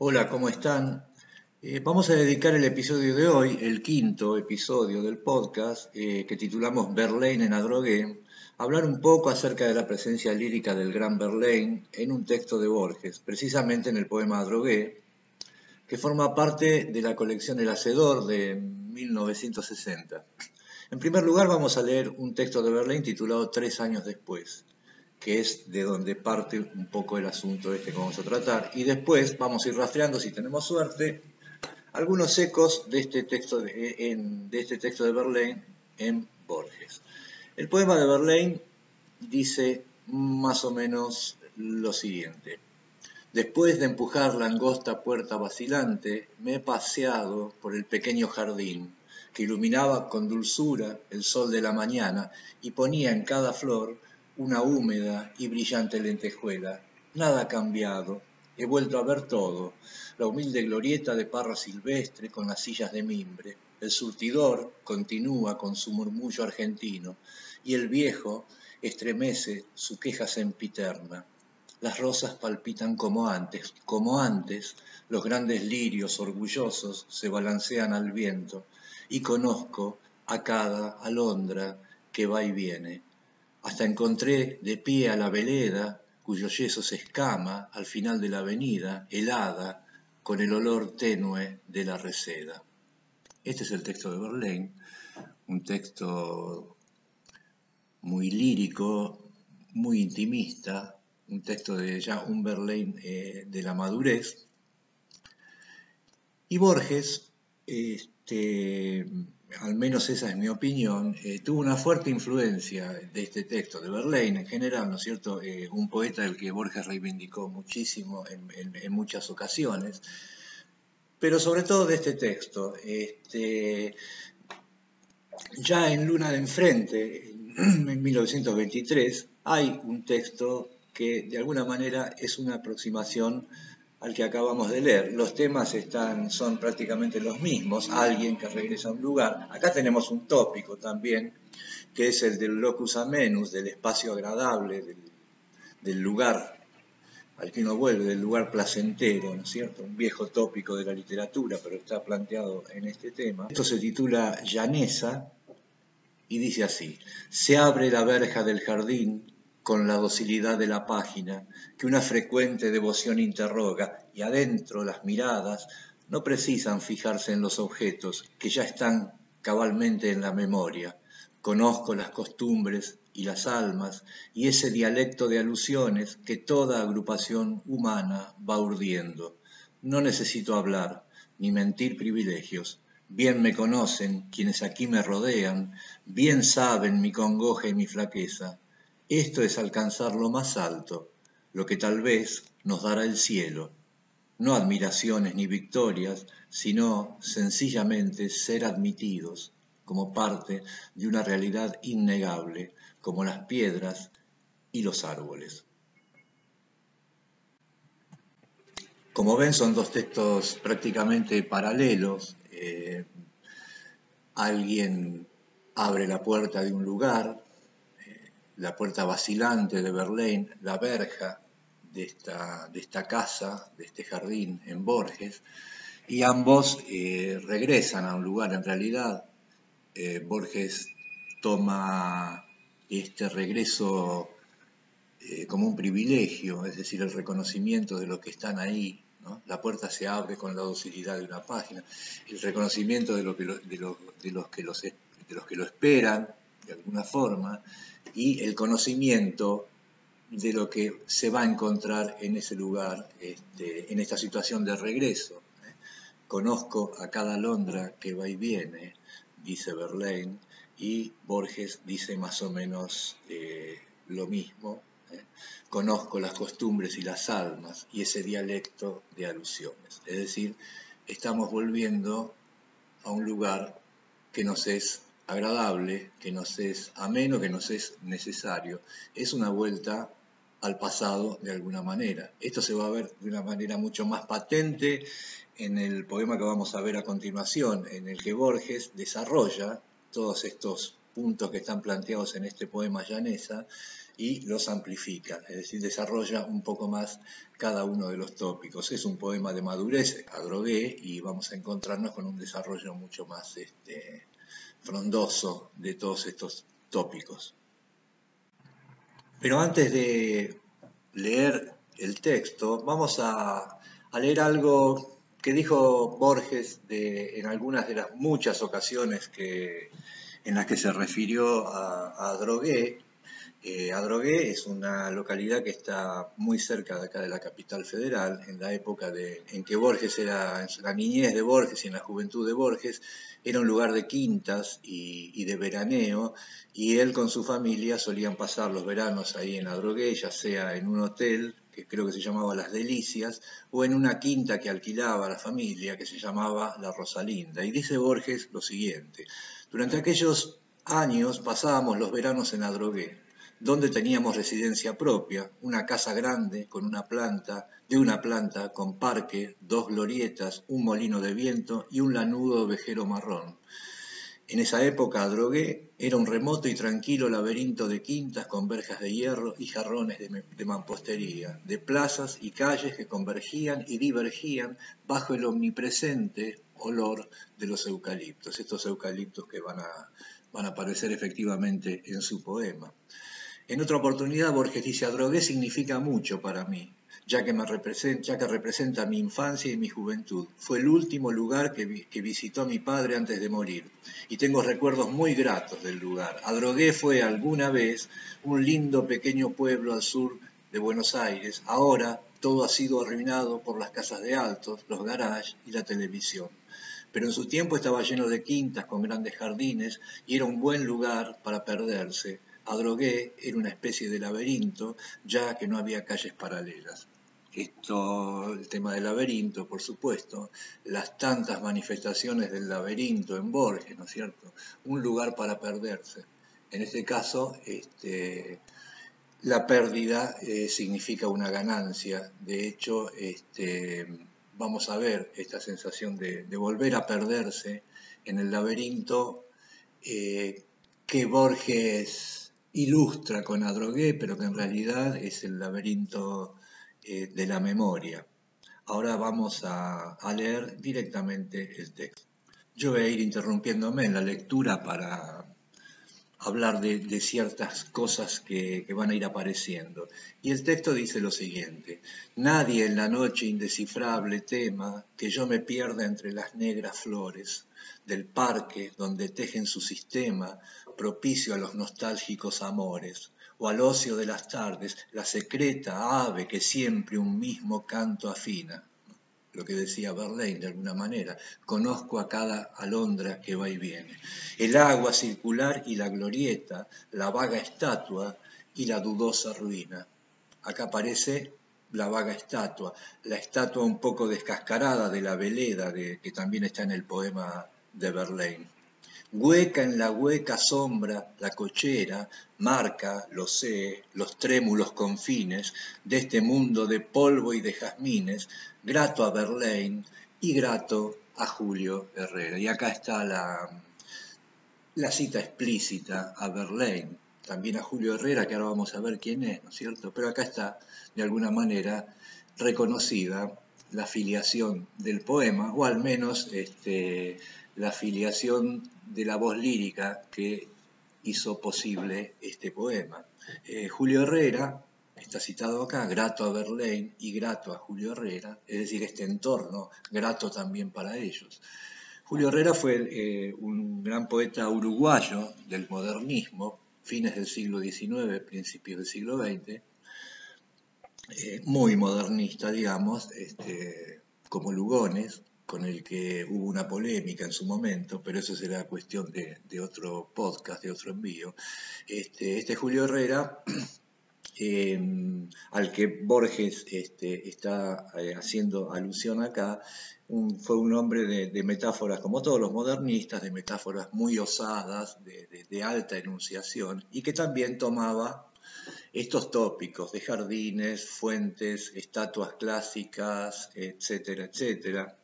Hola, ¿cómo están? Eh, vamos a dedicar el episodio de hoy, el quinto episodio del podcast, eh, que titulamos Verlaine en Adrogué, a hablar un poco acerca de la presencia lírica del gran Verlaine en un texto de Borges, precisamente en el poema Adrogué, que forma parte de la colección El Hacedor de 1960. En primer lugar, vamos a leer un texto de Verlaine titulado Tres años después que es de donde parte un poco el asunto este que vamos a tratar. Y después vamos a ir rastreando, si tenemos suerte, algunos ecos de este texto de, de, este texto de Verlaine en Borges. El poema de Verlaine dice más o menos lo siguiente. Después de empujar la angosta puerta vacilante, me he paseado por el pequeño jardín que iluminaba con dulzura el sol de la mañana y ponía en cada flor una húmeda y brillante lentejuela. Nada ha cambiado. He vuelto a ver todo. La humilde glorieta de parra silvestre con las sillas de mimbre. El surtidor continúa con su murmullo argentino. Y el viejo estremece su queja sempiterna. Las rosas palpitan como antes, como antes, los grandes lirios orgullosos se balancean al viento, y conozco a cada alondra que va y viene hasta encontré de pie a la veleda, cuyo yeso se escama al final de la avenida, helada, con el olor tenue de la reseda. Este es el texto de Verlaine, un texto muy lírico, muy intimista, un texto de ya un Verlaine eh, de la madurez. Y Borges, este, al menos esa es mi opinión, eh, tuvo una fuerte influencia de este texto, de Verlaine en general, ¿no es cierto? Eh, un poeta del que Borges reivindicó muchísimo en, muchas ocasiones, pero sobre todo de este texto. Este, ya en Luna de Enfrente, en 1923, hay un texto que de alguna manera es una aproximación al que acabamos de leer. Los temas están, son prácticamente los mismos, alguien que regresa a un lugar. Acá tenemos un tópico también, que es el del locus amenus, del espacio agradable, del, lugar al que uno vuelve, del lugar placentero, ¿no es cierto? Un viejo tópico de la literatura, pero está planteado en este tema. Esto se titula Llanesa y dice así, se abre la verja del jardín con la docilidad de la página que una frecuente devoción interroga y adentro las miradas no precisan fijarse en los objetos que ya están cabalmente en la memoria. Conozco las costumbres y las almas y ese dialecto de alusiones que toda agrupación humana va urdiendo. No necesito hablar ni mentir privilegios. Bien me conocen quienes aquí me rodean, bien saben mi congoja y mi flaqueza esto es alcanzar lo más alto, lo que tal vez nos dará el cielo. No admiraciones ni victorias, sino sencillamente ser admitidos como parte de una realidad innegable, como las piedras y los árboles. Como ven, son dos textos prácticamente paralelos. Eh, alguien abre la puerta de un lugar, la puerta vacilante de Berlín, la verja de esta, de esta casa, de este jardín en Borges, y ambos eh, regresan a un lugar. En realidad, eh, Borges toma este regreso eh, como un privilegio, es decir, el reconocimiento de los que están ahí. La puerta se abre con la docilidad de una página, el reconocimiento de, lo que de, de, los que los, de los que lo esperan, de alguna forma, y el conocimiento de lo que se va a encontrar en ese lugar, este, en esta situación de regreso. Conozco a cada alondra que va y viene, dice Verlaine, y Borges dice más o menos eh, lo mismo. ¿eh? Conozco las costumbres y las almas y ese dialecto de alusiones. Es decir, estamos volviendo a un lugar que nos es agradable, que nos es ameno, que nos es necesario. Es una vuelta al pasado de alguna manera. Esto se va a ver de una manera mucho más patente en el poema que vamos a ver a continuación, en el que Borges desarrolla todos estos puntos que están planteados en este poema llanesa y los amplifica, es decir, desarrolla un poco más cada uno de los tópicos. Es un poema de madurez, adrogué, y vamos a encontrarnos con un desarrollo mucho más este, de todos estos tópicos. Pero antes de leer el texto, vamos a, leer algo que dijo Borges en algunas de las muchas ocasiones en las que se refirió a, a Drogué Adrogué es una localidad que está muy cerca de acá de la capital federal, en la época de, en que Borges era, en la niñez de Borges y en la juventud de Borges, era un lugar de quintas y, de veraneo, y él con su familia solían pasar los veranos ahí en Adrogué, ya sea en un hotel, que creo que se llamaba Las Delicias, o en una quinta que alquilaba la familia, que se llamaba La Rosalinda. Y dice Borges lo siguiente, durante aquellos años pasábamos los veranos en Adrogué donde teníamos residencia propia, una casa grande con una planta, de una planta con parque, dos glorietas, un molino de viento y un lanudo vejero marrón. En esa época Drogué era un remoto y tranquilo laberinto de quintas con verjas de hierro y jarrones de, de, mampostería, de plazas y calles que convergían y divergían bajo el omnipresente olor de los eucaliptos, estos eucaliptos que van a, van a aparecer efectivamente en su poema. En otra oportunidad, Borges dice, Adrogué significa mucho para mí, ya que, me representa, ya que representa mi infancia y mi juventud. Fue el último lugar que, que, visitó mi padre antes de morir, y tengo recuerdos muy gratos del lugar. Adrogué fue alguna vez un lindo pequeño pueblo al sur de Buenos Aires. Ahora todo ha sido arruinado por las casas de altos, los garages y la televisión. Pero en su tiempo estaba lleno de quintas con grandes jardines y era un buen lugar para perderse Adrogué era una especie de laberinto, ya que no había calles paralelas. Esto, el tema del laberinto, por supuesto, las tantas manifestaciones del laberinto en Borges, ¿no es cierto? Un lugar para perderse. En este caso, este, la pérdida eh, significa una ganancia. De hecho, este, vamos a ver esta sensación de, volver a perderse en el laberinto eh, que Borges ilustra con Adrogué, pero que en realidad es el laberinto eh, de la memoria. Ahora vamos a, leer directamente el texto. Yo voy a ir interrumpiéndome en la lectura para hablar de, ciertas cosas que, que, van a ir apareciendo. Y el texto dice lo siguiente, nadie en la noche indescifrable tema que yo me pierda entre las negras flores del parque donde tejen su sistema propicio a los nostálgicos amores, o al ocio de las tardes, la secreta ave que siempre un mismo canto afina. Lo que decía Verlaine de alguna manera, conozco a cada alondra que va y viene. El agua circular y la glorieta, la vaga estatua y la dudosa ruina. Acá aparece la vaga estatua, la estatua un poco descascarada de la veleda, de, que también está en el poema de Verlaine. Hueca en la hueca sombra la cochera, marca, lo sé, los trémulos confines de este mundo de polvo y de jazmines, grato a Verlaine y grato a Julio Herrera. Y acá está la, la cita explícita a Verlaine, también a Julio Herrera, que ahora vamos a ver quién es, ¿no es cierto? Pero acá está, de alguna manera, reconocida la filiación del poema, o al menos este, la filiación de la voz lírica que hizo posible este poema. Eh, Julio Herrera está citado acá, grato a Verlaine y grato a Julio Herrera, es decir, este entorno grato también para ellos. Julio Herrera fue eh, un gran poeta uruguayo del modernismo, fines del siglo XIX, principios del siglo XX, eh, muy modernista, digamos, este, como Lugones, con el que hubo una polémica en su momento, pero eso será cuestión de, otro podcast, de otro envío. Este, este Julio Herrera, em, al que Borges este, está eh, haciendo alusión acá, fue un hombre de, metáforas, como todos los modernistas, de metáforas muy osadas, de alta enunciación, y que también tomaba estos tópicos de jardines, fuentes, estatuas clásicas, etcétera, etcétera,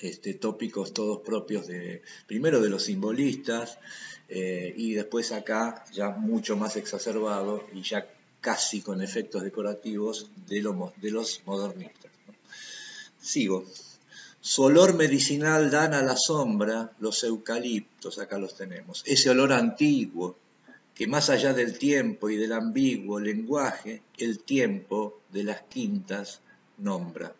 este, tópicos todos propios de, primero de los simbolistas, eh, y después acá ya mucho más exacerbado y ya casi con efectos decorativos de, de los modernistas. Sigo. Su olor medicinal dan a la sombra los eucaliptos, acá los tenemos. Ese olor antiguo que más allá del tiempo y del ambiguo lenguaje, el tiempo de las quintas nombra.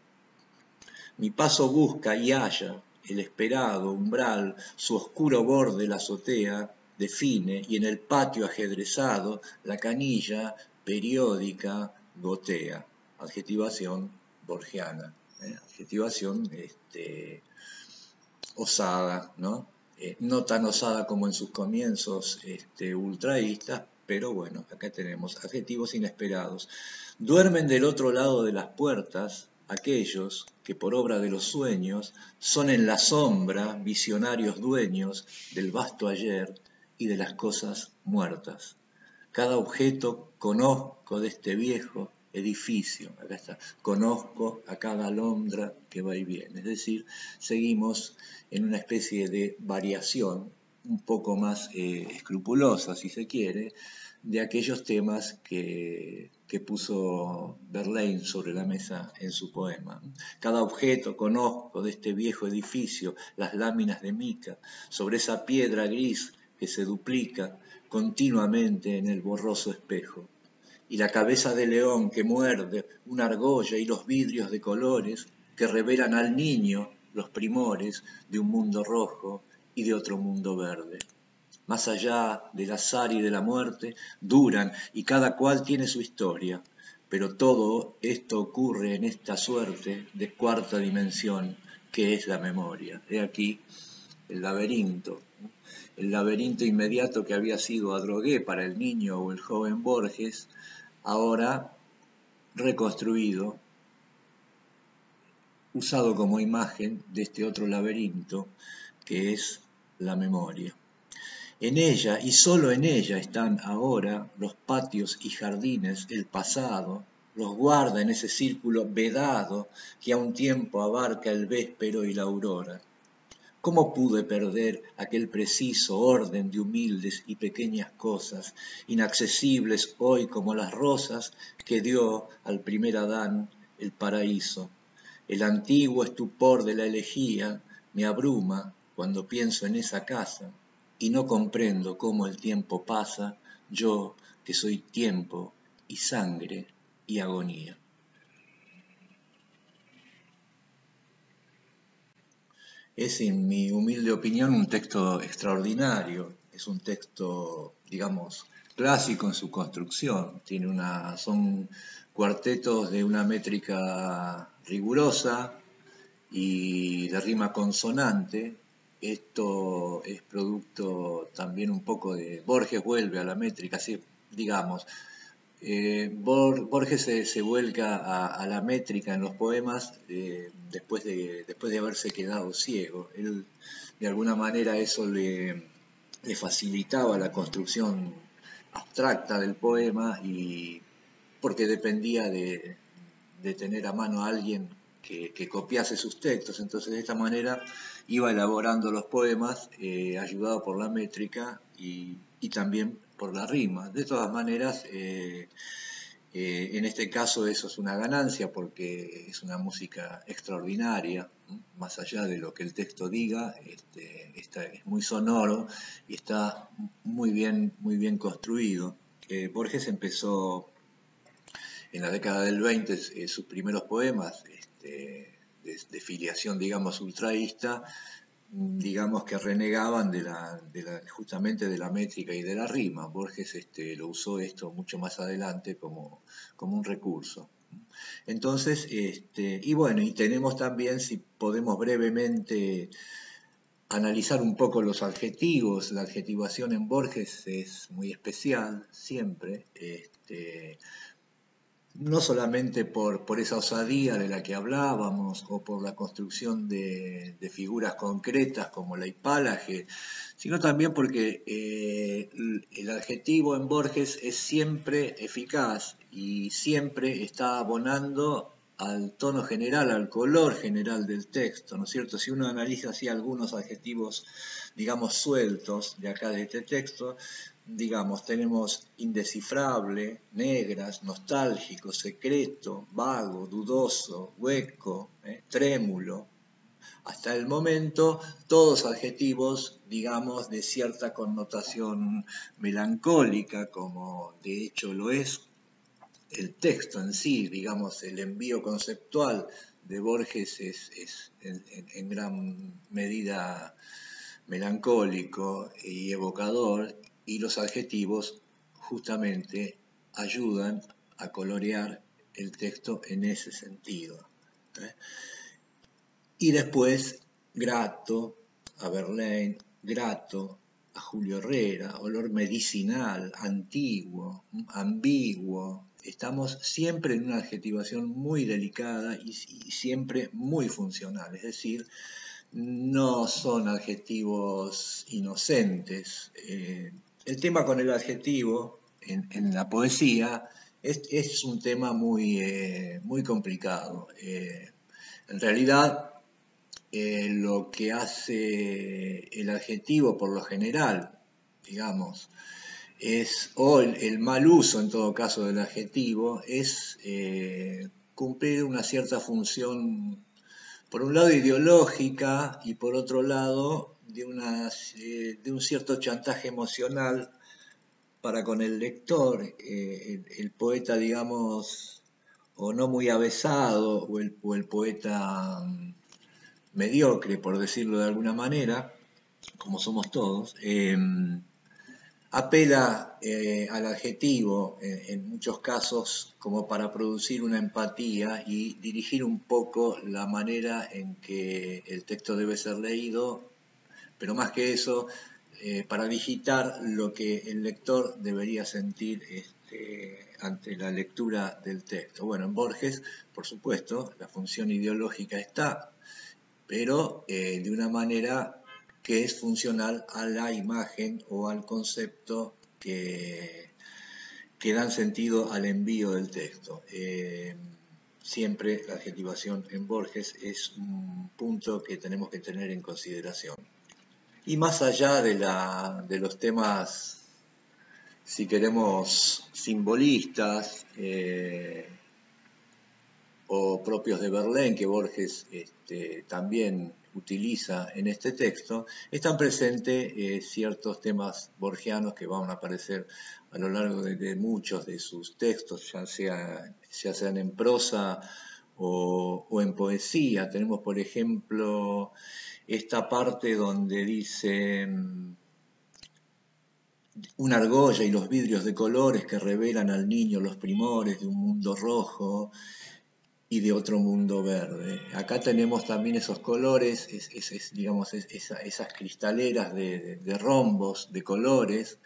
Mi paso busca y halla el esperado umbral, su oscuro borde la azotea define y en el patio ajedrezado la canilla periódica gotea. Adjetivación borgiana. ¿eh? adjetivación este, osada, ¿no? Eh, no tan osada como en sus comienzos este, ultraístas, pero bueno, acá tenemos adjetivos inesperados. Duermen del otro lado de las puertas aquellos que por obra de los sueños son en la sombra visionarios dueños del vasto ayer y de las cosas muertas. Cada objeto conozco de este viejo edificio, acá está, conozco a cada alondra que va y viene. Es decir, seguimos en una especie de variación un poco más eh, escrupulosa, si se quiere, de aquellos temas que, que puso Verlaine sobre la mesa en su poema. Cada objeto conozco de este viejo edificio, las láminas de mica, sobre esa piedra gris que se duplica continuamente en el borroso espejo y la cabeza de león que muerde una argolla y los vidrios de colores que revelan al niño los primores de un mundo rojo y de otro mundo verde. Más allá del azar y de la muerte, duran y cada cual tiene su historia, pero todo esto ocurre en esta suerte de cuarta dimensión que es la memoria. He aquí el laberinto, el laberinto inmediato que había sido adrogué para el niño o el joven Borges, ahora reconstruido, usado como imagen de este otro laberinto que es la memoria. En ella y solo en ella están ahora los patios y jardines, el pasado, los guarda en ese círculo vedado que a un tiempo abarca el véspero y la aurora. ¿Cómo pude perder aquel preciso orden de humildes y pequeñas cosas, inaccesibles hoy como las rosas que dio al primer Adán el paraíso? El antiguo estupor de la elegía me abruma cuando pienso en esa casa y no comprendo cómo el tiempo pasa, yo que soy tiempo y sangre y agonía. Es, en mi humilde opinión, un texto extraordinario. Es un texto, digamos, clásico en su construcción. Tiene una, son cuartetos de una métrica rigurosa y de rima consonante. Esto es producto también un poco de Borges vuelve a la métrica, así digamos. Eh, Borges se, vuelca a, la métrica en los poemas eh, después, de, después de haberse quedado ciego. De alguna manera, eso le, facilitaba la construcción abstracta del poema y porque dependía de, tener a mano a alguien que, copiase sus textos. Entonces, de esta manera iba elaborando los poemas, eh, ayudado por la métrica y, y también por la rima. De todas maneras, eh, eh, en este caso eso es una ganancia porque es una música extraordinaria, más allá de lo que el texto diga, este, es muy sonoro y está muy bien, muy bien construido. Borges empezó en la década del 20 sus primeros poemas este, de, filiación, digamos, ultraísta, digamos que renegaban de la, justamente de la métrica y de la rima. Borges este, lo usó esto mucho más adelante como, como un recurso. Entonces, este, y bueno, y tenemos también, si podemos brevemente analizar un poco los adjetivos, la adjetivación en Borges es muy especial, siempre. Este, no solamente por, por, esa osadía de la que hablábamos o por la construcción de, figuras concretas como la hipálaje, sino también porque eh, el adjetivo en Borges es siempre eficaz y siempre está abonando al tono general, al color general del texto, ¿no es cierto? Si uno analiza así algunos adjetivos, digamos, sueltos de acá de este texto, digamos, tenemos indescifrable, negras, nostálgico, secreto, vago, dudoso, hueco, ¿eh? trémulo. Hasta el momento, todos adjetivos, digamos, de cierta connotación melancólica, como de hecho lo es el texto en sí, digamos, el envío conceptual de Borges es, en, gran medida melancólico y evocador, y los adjetivos justamente ayudan a colorear el texto en ese sentido. ¿eh? Y después, grato a Verlaine, grato a Julio Herrera, olor medicinal, antiguo, ambiguo, estamos siempre en una adjetivación muy delicada y, siempre muy funcional, es decir, no son adjetivos inocentes. Eh, el tema con el adjetivo en, la poesía es, un tema muy, eh, muy complicado. Eh, en realidad, lo que hace el adjetivo por lo general, digamos, es, o el, mal uso en todo caso del adjetivo, es eh, cumplir una cierta función, por un lado ideológica y por otro lado de, una, eh, de un cierto chantaje emocional para con el lector, eh, el, poeta, digamos, o no muy avesado, o el, o el poeta mm, mediocre, por decirlo de alguna manera, como somos todos, apela eh, al adjetivo en, muchos casos como para producir una empatía y dirigir un poco la manera en que el texto debe ser leído, pero más que eso, eh, para digitar lo que el lector debería sentir este, ante la lectura del texto. Bueno, en Borges, por supuesto, la función ideológica está, pero eh, de una manera que es funcional a la imagen o al concepto que, dan sentido al envío del texto. Eh, siempre la adjetivación en Borges es un punto que tenemos que tener en consideración. Y más allá de, la, de los temas, si queremos, simbolistas eh, o propios de Berlín, que Borges este, también utiliza en este texto, están presentes eh, ciertos temas borgianos que van a aparecer a lo largo de, muchos de sus textos, ya, sea, ya sean en prosa o, en poesía. Tenemos, por ejemplo, esta parte donde dice mm, una argolla y los vidrios de colores que revelan al niño los primores de un mundo rojo y de otro mundo verde. Acá tenemos también esos colores, es, digamos, esas cristaleras de, rombos, de colores,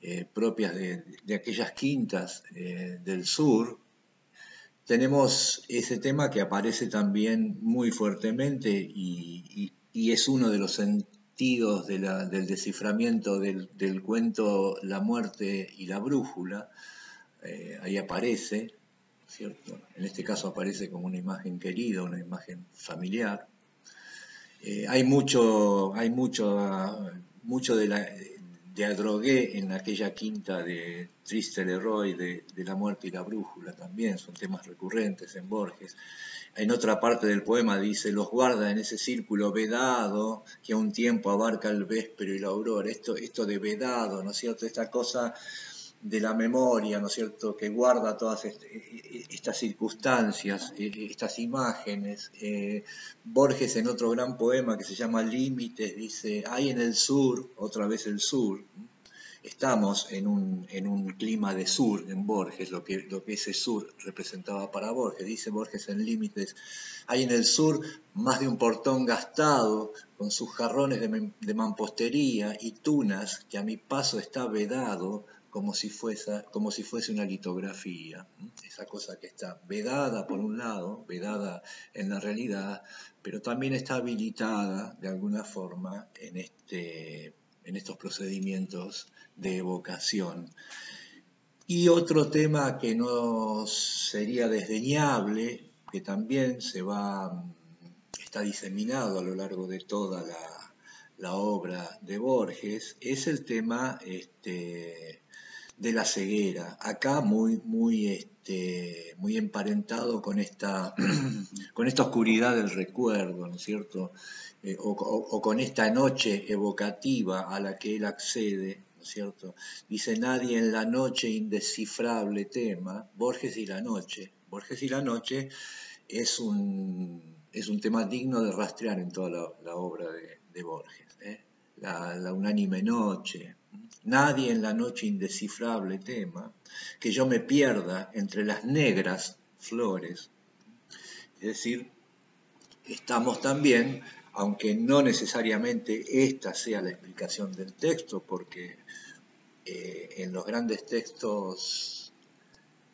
eh, propias de, aquellas quintas eh, del sur. Tenemos ese tema que aparece también muy fuertemente y, es uno de los sentidos del desciframiento del, cuento La muerte y la brújula. Eh, ahí aparece, en este caso aparece como una imagen querida, una imagen familiar. Eh, hay mucho, hay mucho, mucho de, la, Adrogué en aquella quinta de Triste Leroy, de, de, La muerte y la brújula también, son temas recurrentes en Borges. En otra parte del poema dice, los guarda en ese círculo vedado que a un tiempo abarca el véspero y la aurora. Esto, esto de vedado, ¿no es cierto? Esta cosa de la memoria, ¿no es cierto?, que guarda todas e, e, estas circunstancias, e, estas imágenes. Eh, Borges en otro gran poema que se llama Límites dice, hay en el sur, otra vez el sur, estamos en un, en un clima de sur en Borges, lo que, lo que ese sur representaba para Borges. Dice Borges en Límites, hay en el sur más de un portón gastado, con sus jarrones de, de mampostería y tunas, que a mi paso está vedado, como si, fuese, como si fuese una litografía, esa cosa que está vedada por un lado, vedada en la realidad, pero también está habilitada de alguna forma en, este, en estos procedimientos de evocación. Y otro tema que no sería desdeñable que también se va, está diseminado a lo largo de toda la, obra de Borges, es el tema este, de la ceguera. Acá muy, muy, este, muy emparentado con esta, con esta oscuridad del recuerdo, ¿no es cierto? Eh, o, con esta noche evocativa a la que él accede, ¿no es cierto? Dice nadie en la noche indescifrable tema, Borges y la noche. Borges y la noche es un, es un tema digno de rastrear en toda la, obra de, Borges. ¿eh? La, unánime noche. Nadie en la noche indescifrable tema, que yo me pierda entre las negras flores. Es decir, estamos también, aunque no necesariamente esta sea la explicación del texto, porque eh, en los grandes textos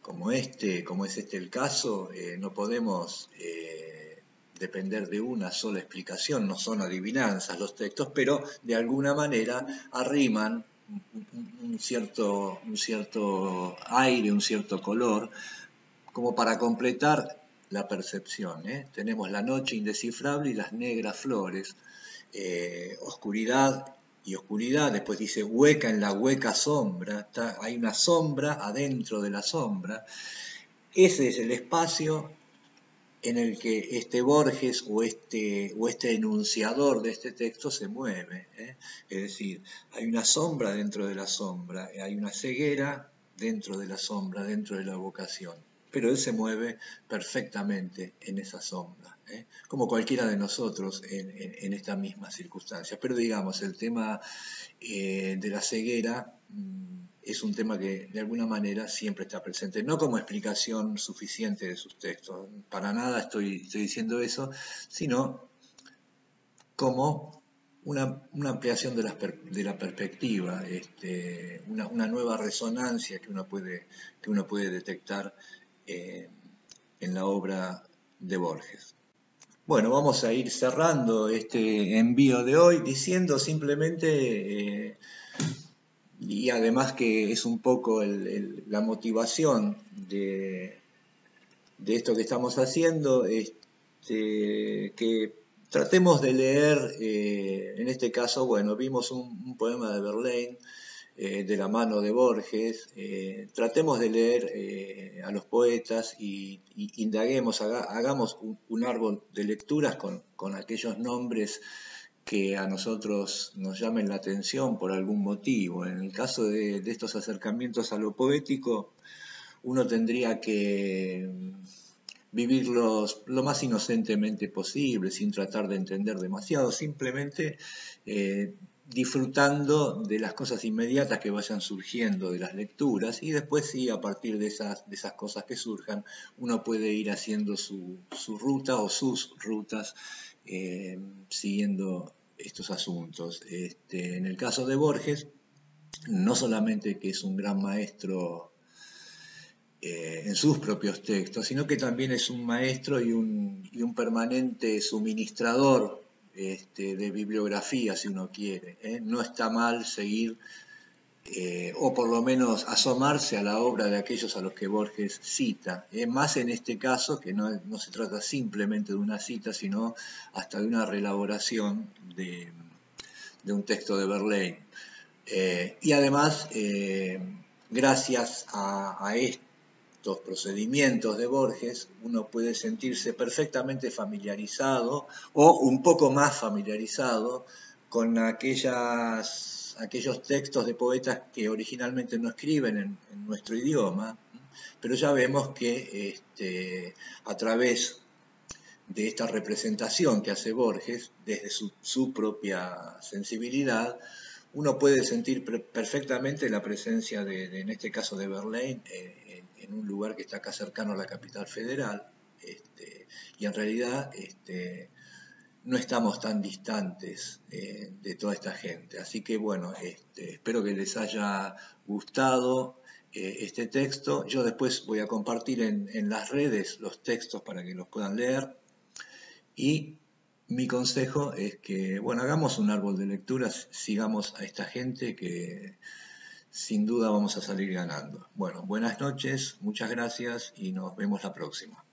como este, como es este el caso, eh, no podemos eh, depender de una sola explicación, no son adivinanzas los textos, pero de alguna manera arriman un, cierto, un cierto aire, un cierto color, como para completar la percepción. ¿eh? Tenemos la noche indescifrable y las negras flores, oscuridad y oscuridad, después dice hueca en la hueca sombra, hay una sombra adentro de la sombra. Ese es el espacio en el que este Borges o este, o este enunciador de este texto se mueve. ¿eh? Es decir, hay una sombra dentro de la sombra, hay una ceguera dentro de la sombra, dentro de la vocación pero él se mueve perfectamente en esa sombra, ¿eh? como cualquiera de nosotros en, esta misma circunstancia. Pero digamos, el tema eh, de la ceguera mm, es un tema que de alguna manera siempre está presente, no como explicación suficiente de sus textos, para nada estoy, diciendo eso, sino como una, ampliación de la, perspectiva, este, una, nueva resonancia que uno puede, que uno puede detectar eh, en la obra de Borges. Bueno, vamos a ir cerrando este envío de hoy diciendo simplemente, eh, y además que es un poco la motivación de, de, esto que estamos haciendo, este, que tratemos de leer, eh, en este caso, bueno, vimos un, poema de Verlaine, eh, de la mano de Borges, eh, tratemos de leer a los poetas y, indaguemos, hagamos un, árbol de lecturas con, aquellos nombres que a nosotros nos llamen la atención por algún motivo. En el caso de, estos acercamientos a lo poético, uno tendría que vivirlos lo más inocentemente posible, sin tratar de entender demasiado, simplemente disfrutando de las cosas inmediatas que vayan surgiendo de las lecturas y después sí, a partir de esas, de esas cosas que surjan, uno puede ir haciendo su, ruta o sus rutas eh, siguiendo estos asuntos. Este, en el caso de Borges, no solamente que es un gran maestro eh, en sus propios textos, sino que también es un maestro y un, permanente suministrador este, de bibliografía, si uno quiere. ¿eh? No está mal seguir, eh, o por lo menos asomarse a la obra de aquellos a los que Borges cita. ¿eh? Más en este caso, que no, se trata simplemente de una cita, sino hasta de una reelaboración de, un texto de Verlaine. y además, gracias a, a esto, estos procedimientos de Borges, uno puede sentirse perfectamente familiarizado o un poco más familiarizado con aquellas, aquellos textos de poetas que originalmente no escriben en, nuestro idioma, pero ya vemos que este, a través de esta representación que hace Borges, desde su, propia sensibilidad, uno puede sentir perfectamente la presencia de, en este caso de Verlaine, eh, en un lugar que está acá cercano a la capital federal, este, y en realidad este, no estamos tan distantes eh, de toda esta gente. Así que bueno, este, espero que les haya gustado eh, este texto. Yo después voy a compartir en, en las redes los textos para que los puedan leer. Y mi consejo es que, bueno, hagamos un árbol de lecturas, sigamos a esta gente que sin duda vamos a salir ganando. Bueno, buenas noches, muchas gracias y nos vemos la próxima.